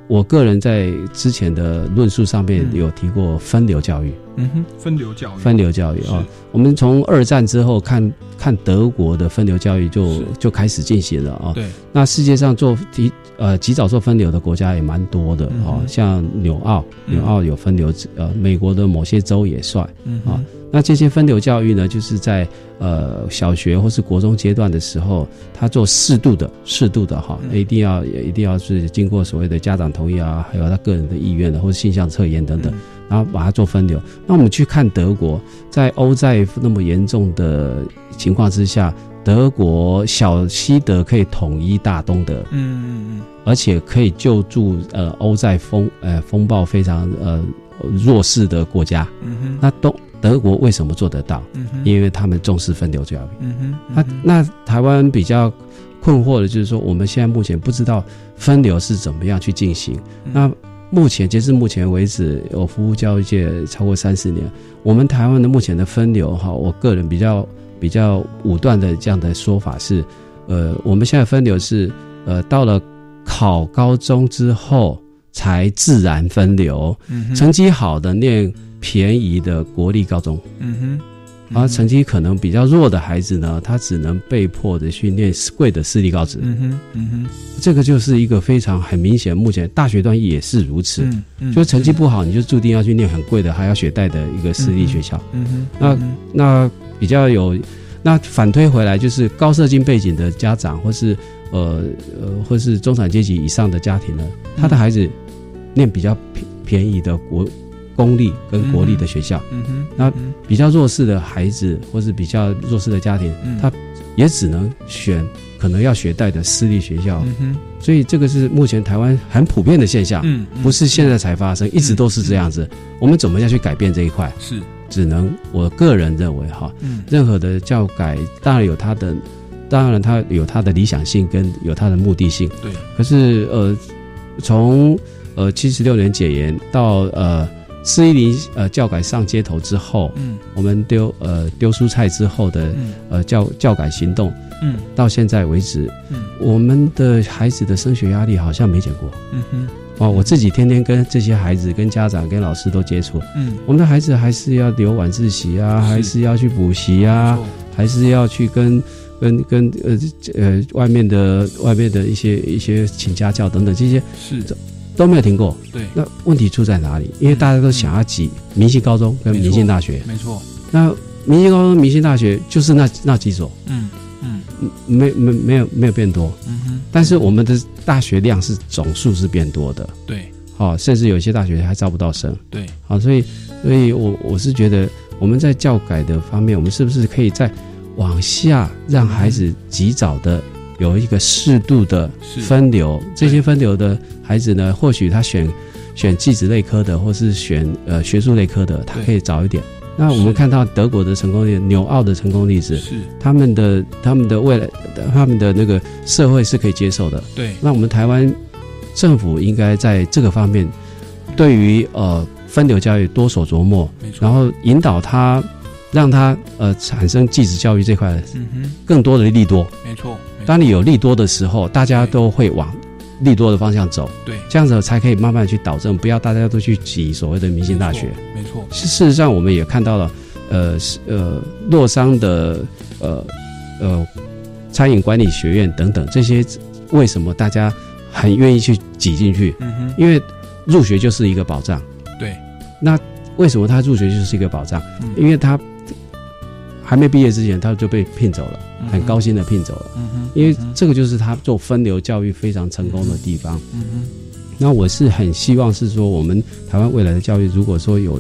我个人在之前的论述上面有提过分流教育，嗯哼，分流教育，分流教育啊、我们从二战之后看看德国的分流教育就就开始进行了啊、对，那世界上做提呃及早做分流的国家也蛮多的啊哦，像纽澳，嗯。纽澳有分流，呃，美国的某些州也算啊。那这些分流教育呢，就是在呃小学或是国中阶段的时候，他做适度的、适度的哈，嗯。一定要也一定要是经过所谓的家长同意啊，还有他个人的意愿的，或者性向测验等等，嗯然后把它做分流。那我们去看德国，在欧债那么严重的情况之下，德国小西德可以统一大东德，嗯嗯嗯而且可以救助呃欧债风呃风暴非常呃弱势的国家。嗯哼那东德国为什么做得到？嗯哼因为他们重视分流教育。嗯哼，那那台湾比较困惑的就是说，我们现在目前不知道分流是怎么样去进行。嗯那目前截至目前为止，我服务教育界超过三十年，我们台湾的目前的分流哈，我个人比较比较武断的这样的说法是，呃，我们现在分流是呃到了考高中之后才自然分流，嗯成绩好的念便宜的国立高中。嗯哼。而成绩可能比较弱的孩子呢，他只能被迫的去念贵的私立高职。嗯哼，嗯哼，这个就是一个非常很明显，目前大学段也是如此。嗯嗯就成绩不好，你就注定要去念很贵的，还要学贷的一个私立学校。嗯哼，那那比较有，那反推回来就是高社经背景的家长，或是呃呃，或是中产阶级以上的家庭呢，他的孩子念比较便便宜的国公立跟国立的学校。嗯哼，那比较弱势的孩子，或是比较弱势的家庭，嗯他也只能选可能要学贷的私立学校。嗯哼，所以这个是目前台湾很普遍的现象，嗯嗯不是现在才发生，一直都是这样子。我们怎么样去改变这一块？是只能我个人认为哈，嗯任何的教改当然有它的，当然它有它的理想性跟有它的目的性。对，可是呃，从呃七十六年解严到呃四一零呃教改上街头之后，嗯，我们丢呃丢蔬菜之后的嗯。呃教教改行动，嗯，到现在为止，嗯，我们的孩子的升学压力好像没减过。嗯哼，哦，我自己天天跟这些孩子、跟家长、跟老师都接触，嗯。我们的孩子还是要留晚自习啊，还是要去补习啊，还是要去跟跟跟呃呃外面的外面的一些一些请家教等等这些是都没有停过。对。那问题出在哪里？因为大家都想要挤明星高中跟明星大学，没错，那明星高中、明星大学就是那那几所，嗯嗯。没没没有没有变多，嗯哼，但是我们的大学量是总数是变多的，对，好、甚至有些大学还招不到生，对，好、所以所以我我是觉得我们在教改的方面，我们是不是可以再往下让孩子及早的有一个适度的分流？这些分流的孩子呢，或许他选选技职类科的，或是选呃学术类科的，他可以早一点。那我们看到德国的成功例，纽澳的成功例子，是他们的他们的未来，他们的那个社会是可以接受的。对那我们台湾政府应该在这个方面，对于呃分流教育多所琢磨没，错然后引导他，让他呃产生继职教育这块嗯哼，更多的利多。没错当你有利多的时候，大家都会往利多的方向走。对这样子才可以慢慢去导正，不要大家都去挤所谓的明星大学。没错，事事实上，我们也看到了，呃是呃，洛桑的呃呃餐饮管理学院等等这些，为什么大家很愿意去挤进去？嗯哼因为入学就是一个保障。对，那为什么他入学就是一个保障？嗯因为他还没毕业之前他就被聘走了，嗯很高薪的聘走了。嗯因为这个就是他做分流教育非常成功的地方。嗯，那我是很希望是说，我们台湾未来的教育，如果说有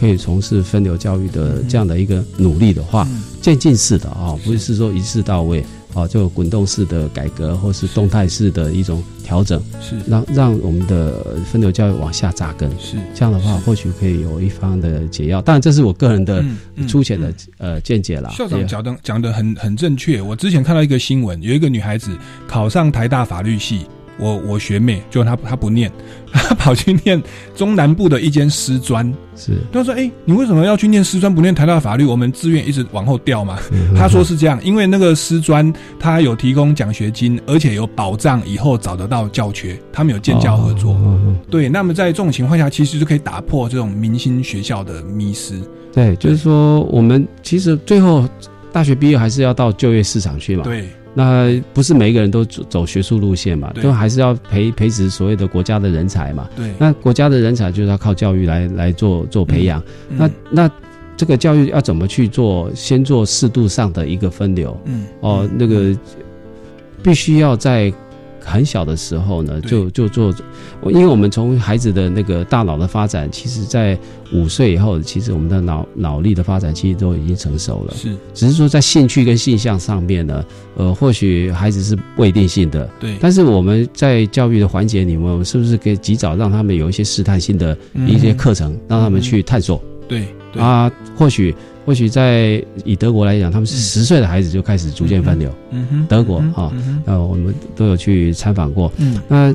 可以从事分流教育的这样的一个努力的话，嗯渐进式的啊、不是说一次到位啊，就滚动式的改革或是动态式的一种调整，是让让我们的分流教育往下扎根。是这样的话，或许可以有一方的解药。当然，这是我个人的粗浅的呃见解啦。校长讲的讲的很很正确。我之前看到一个新闻，有一个女孩子考上台大法律系，我我学妹，就她她不念，*laughs* 她跑去念中南部的一间师专。是，她说：“哎、你为什么要去念师专，不念台大法律？我们志愿一直往后调嘛。嗯他 *laughs* 说是这样，因为那个师专他有提供奖学金，而且有保障以后找得到教缺，他们有建教合作。哦对，那么在这种情况下，其实就可以打破这种明星学校的迷失。对，就是说我们其实最后大学毕业还是要到就业市场去嘛。对，那不是每一个人都走走学术路线嘛，对都还是要培培植所谓的国家的人才嘛。对那国家的人才就是要靠教育来来做做培养。嗯那那这个教育要怎么去做？先做适度上的一个分流。嗯哦，那个必须要在很小的时候呢，就就做，因为我们从孩子的那个大脑的发展，其实在五岁以后，其实我们的脑脑力的发展其实都已经成熟了。是，只是说在兴趣跟性向上面呢，呃，或许孩子是未定性的。对但是我们在教育的环节里面，我们是不是可以及早让他们有一些试探性的一些嗯课程，让他们去探索？对对啊，或许或许在以德国来讲，他们是十岁的孩子就开始逐渐分流。嗯哼德国哈呃，我们都有去参访过。嗯那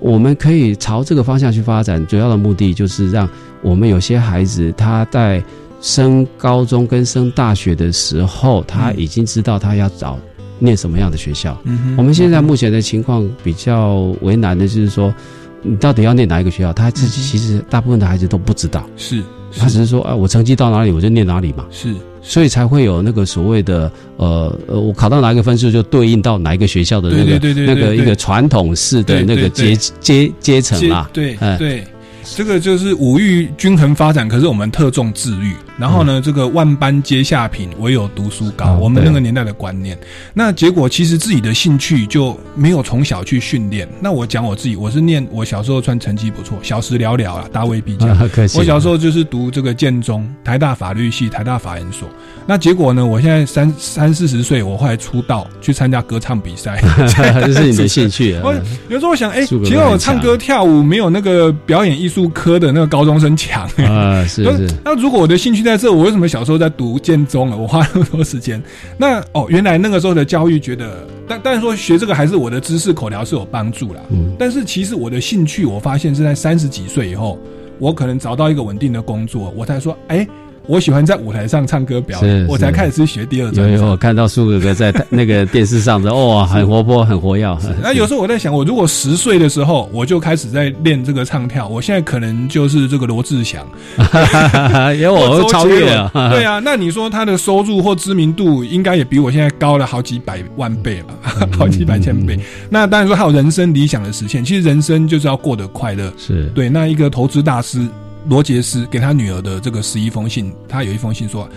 我们可以朝这个方向去发展，主要的目的就是让我们有些孩子他在升高中跟升大学的时候，他已经知道他要找念什么样的学校。我们现在目前的情况比较为难的就是说，你到底要念哪一个学校？他自己其实大部分的孩子都不知道。是，他只是说，啊，我成绩到哪里我就念哪里嘛。是，所以才会有那个所谓的呃呃，我考到哪一个分数就对应到哪一个学校的那个对对对对那个一个传统式的那个阶阶阶层啦。对哎对，这个就是五育均衡发展，可是我们特重智育。然后呢，这个万般皆下品，唯有读书高。嗯我们那个年代的观念，那结果其实自己的兴趣就没有从小去训练。那我讲我自己，我是念我小时候算成绩不错，小时了了啊，大未必佳。*laughs* 我小时候就是读这个建中、台大法律系、台大法研所。那结果呢，我现在三三四十岁，我后来出道去参加歌唱比赛，*laughs* 这是你的兴趣啊 *laughs* 我有时候我想，哎、其实我唱歌跳舞没有那个表演艺术科的那个高中生强。啊，是是，那如果我的兴趣在这，我为什么小时候在读建中啊？我花那么多时间。那哦，原来那个时候的教育觉得，但但是说学这个还是我的知识口条是有帮助啦。嗯但是其实我的兴趣，我发现是在三十几岁以后，我可能找到一个稳定的工作，我才说，哎、我喜欢在舞台上唱歌表演，我才是开始去学第二有专场。有我看到苏哥哥在那个电视上的，哇，很活泼，很活跃。那有时候我在想，我如果十岁的时候我就开始在练这个唱跳，我现在可能就是这个罗志祥，*laughs* 因为我超越杰伦啊！对啊，那你说他的收入或知名度应该也比我现在高了好几百万倍吧，嗯好几百千倍。那当然说还有人生理想的实现，其实人生就是要过得快乐。是对，那一个投资大师罗杰斯给他女儿的这个十一封信，他有一封信说：“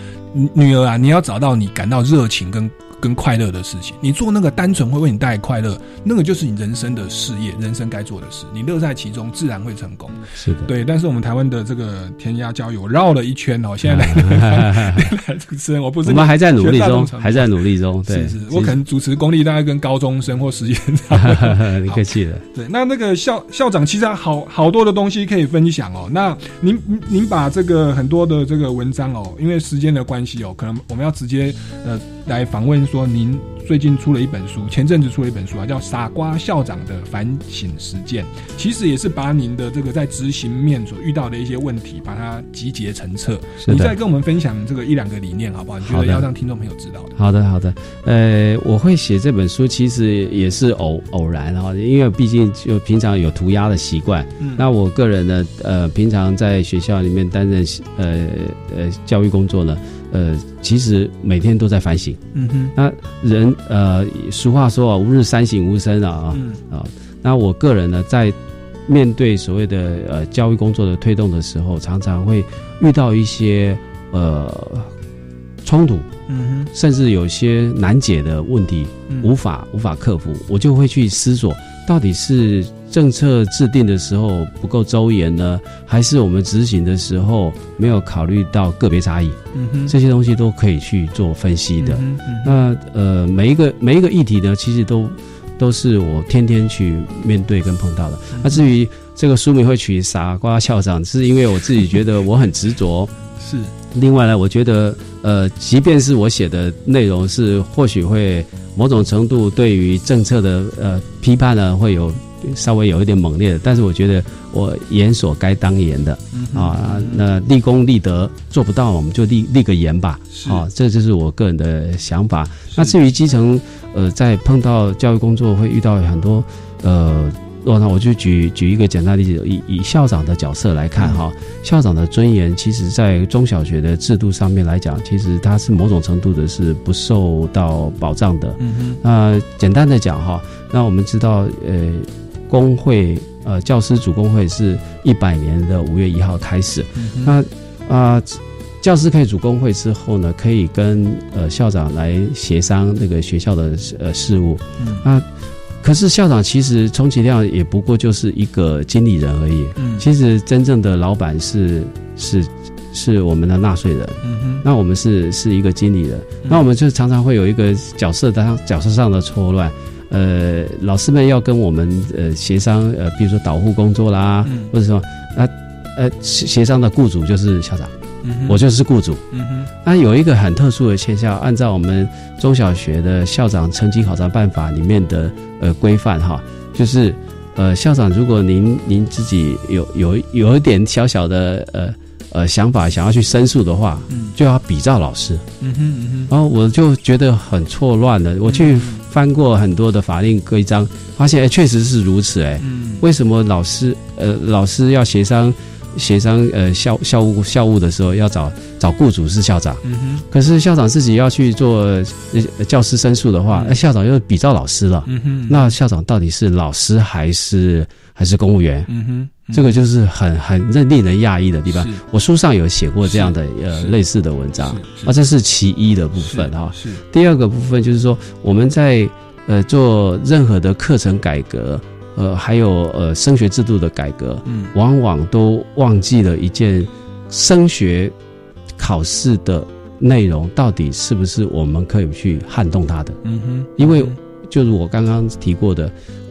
女儿啊，你要找到你感到热情跟跟快乐的事情，你做那个单纯会为你带来快乐，那个就是你人生的事业，人生该做的事，你乐在其中，自然会成功。”是的，对，但是我们台湾的这个填鸭教育，我绕了一圈哦，现在来 *laughs* 来主持人，我不是我们还在努力中，还在努力中。对，是是，我可能主持功力大概跟高中生或实习生差。*laughs* 你客气了。对，那那个校校长其实好好多的东西可以分享哦。那您您您把这个很多的这个文章哦，因为时间的关系哦，可能我们要直接呃来访问说您最近出了一本书，前阵子出了一本书啊，叫《傻瓜校长的反省实践》，其实也是把您的这个在执行面所遇到的一些问题，把它集结成册。你再跟我们分享这个一两个理念好不好？你觉得要让听众朋友知道的。好的，好的。呃，我会写这本书，其实也是偶偶然哈，因为毕竟就平常有涂鸦的习惯。嗯那我个人呢，呃，平常在学校里面担任呃呃教育工作呢，呃，其实每天都在反省。嗯哼，那人呃，俗话说啊，吾日三省吾身啊啊、嗯啊。那我个人呢，在面对所谓的呃教育工作的推动的时候，常常会遇到一些呃冲突，嗯哼甚至有些难解的问题，嗯无法无法克服，我就会去思索，到底是政策制定的时候不够周延呢，还是我们执行的时候没有考虑到个别差异？嗯哼这些东西都可以去做分析的。嗯哼嗯那呃，每一个每一个议题呢，其实都都是我天天去面对跟碰到的。嗯那至于这个书名会取“傻瓜校长”，是因为我自己觉得我很执着。*laughs* 是。另外呢，我觉得呃，即便是我写的内容是或许会某种程度对于政策的呃批判呢会有稍微有一点猛烈的，但是我觉得我言所该当言的啊，那立功立德做不到，我们就立立个言吧。啊，这就是我个人的想法。那至于基层，呃，在碰到教育工作会遇到很多呃。那我就举举一个简单例子，以以校长的角色来看哈，校长的尊严，其实在中小学的制度上面来讲，其实它是某种程度的是不受到保障的。嗯哼。那简单的讲哈，那我们知道，呃，工会呃教师主工会是一百年的五月一号开始。那啊，教师可以主工会之后呢，可以跟呃校长来协商那个学校的呃事务。嗯。那可是校长其实充其量也不过就是一个经理人而已。嗯，其实真正的老板是是是我们的纳税人。嗯哼，那我们是是一个经理人，那我们就常常会有一个角色当角色上的错乱。呃，老师们要跟我们呃协商，呃，比如说导护工作啦，或者说啊呃协商的雇主就是校长。嗯我就是雇主。嗯哼，那有一个很特殊的现象，按照我们中小学的校长成绩考察办法里面的呃规范哈，就是呃校长，如果您您自己有有有一点小小的呃呃想法，想要去申诉的话，嗯，就要比照老师。嗯哼嗯哼，然后我就觉得很错乱了。我去翻过很多的法令规章，发现哎确实是如此哎。嗯，为什么老师呃老师要协商？协商呃校校务校务的时候要找找雇主是校长，可是校长自己要去做教师申诉的话，那校长又比照老师了，那校长到底是老师还是还是公务员？这个就是很很令人讶异的地方。我书上有写过这样的呃类似的文章，啊，这是其一的部分啊。第二个部分就是说我们在呃做任何的课程改革。呃，还有呃，升学制度的改革，嗯，往往都忘记了一件升学考试的内容到底是不是我们可以去撼动它的？嗯哼，因为就是我刚刚提过的，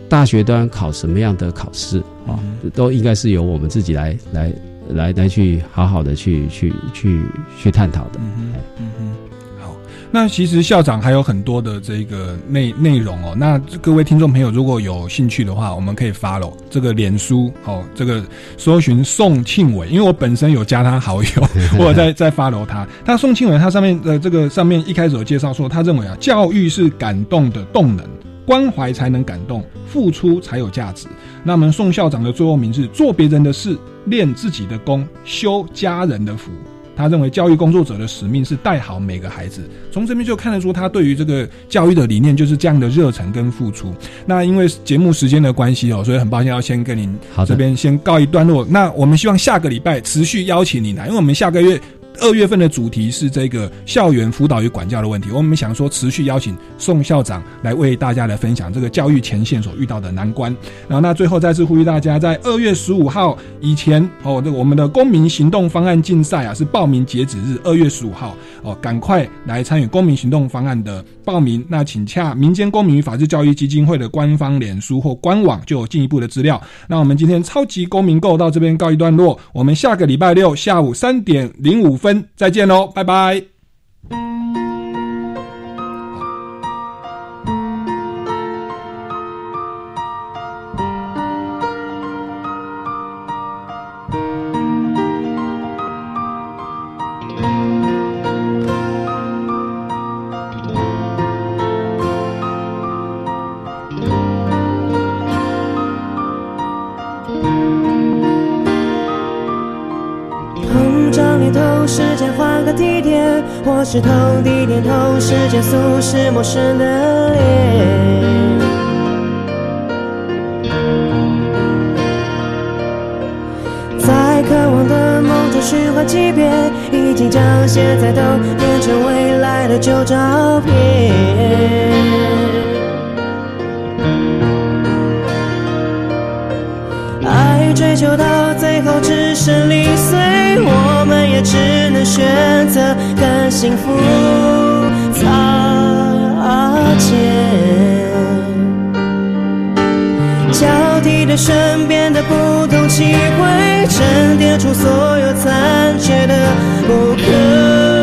大学端考什么样的考试啊，都应该是由我们自己来来来来去好好的去去去去探讨的。嗯哼。那其实校长还有很多的这个内内容哦。那各位听众朋友如果有兴趣的话，我们可以 follow 这个脸书哦，这个搜寻宋庆伟，因为我本身有加他好友，*laughs* 我在 *laughs* 在 follow 他。他宋庆伟他上面的这个上面一开始有介绍说，他认为啊，教育是感动的动能，关怀才能感动，付出才有价值。那么宋校长的座右铭是做别人的事，练自己的功，修家人的福。他认为教育工作者的使命是带好每个孩子，从这边就看得出他对于这个教育的理念就是这样的热忱跟付出。那因为节目时间的关系哦，所以很抱歉要先跟您这边先告一段落。那我们希望下个礼拜持续邀请你来，因为我们下个月。二月份的主题是这个校园辅导与管教的问题，我们想说持续邀请宋校长来为大家来分享这个教育前线所遇到的难关。然后那最后再次呼吁大家，在二月十五号以前哦，这我们的公民行动方案竞赛啊是报名截止日，二月十五号哦，赶快来参与公民行动方案的报名。那请洽民间公民与法治教育基金会的官方脸书或官网就有进一步的资料。那我们今天超级公民购到这边告一段落，我们下个礼拜六下午三点零五分。再见喽，拜拜。的地点，或是同地点同，时间俗世陌生的脸。在渴望的梦中循环几遍，已经将现在都变成未来的旧照片。爱追求到最后只剩零碎，我也只能选择跟。幸福擦肩，交替的身边的不同机会，沉淀出所有残缺的不可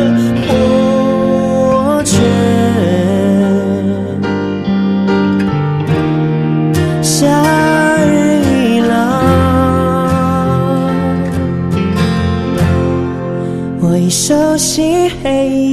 熟悉黑夜。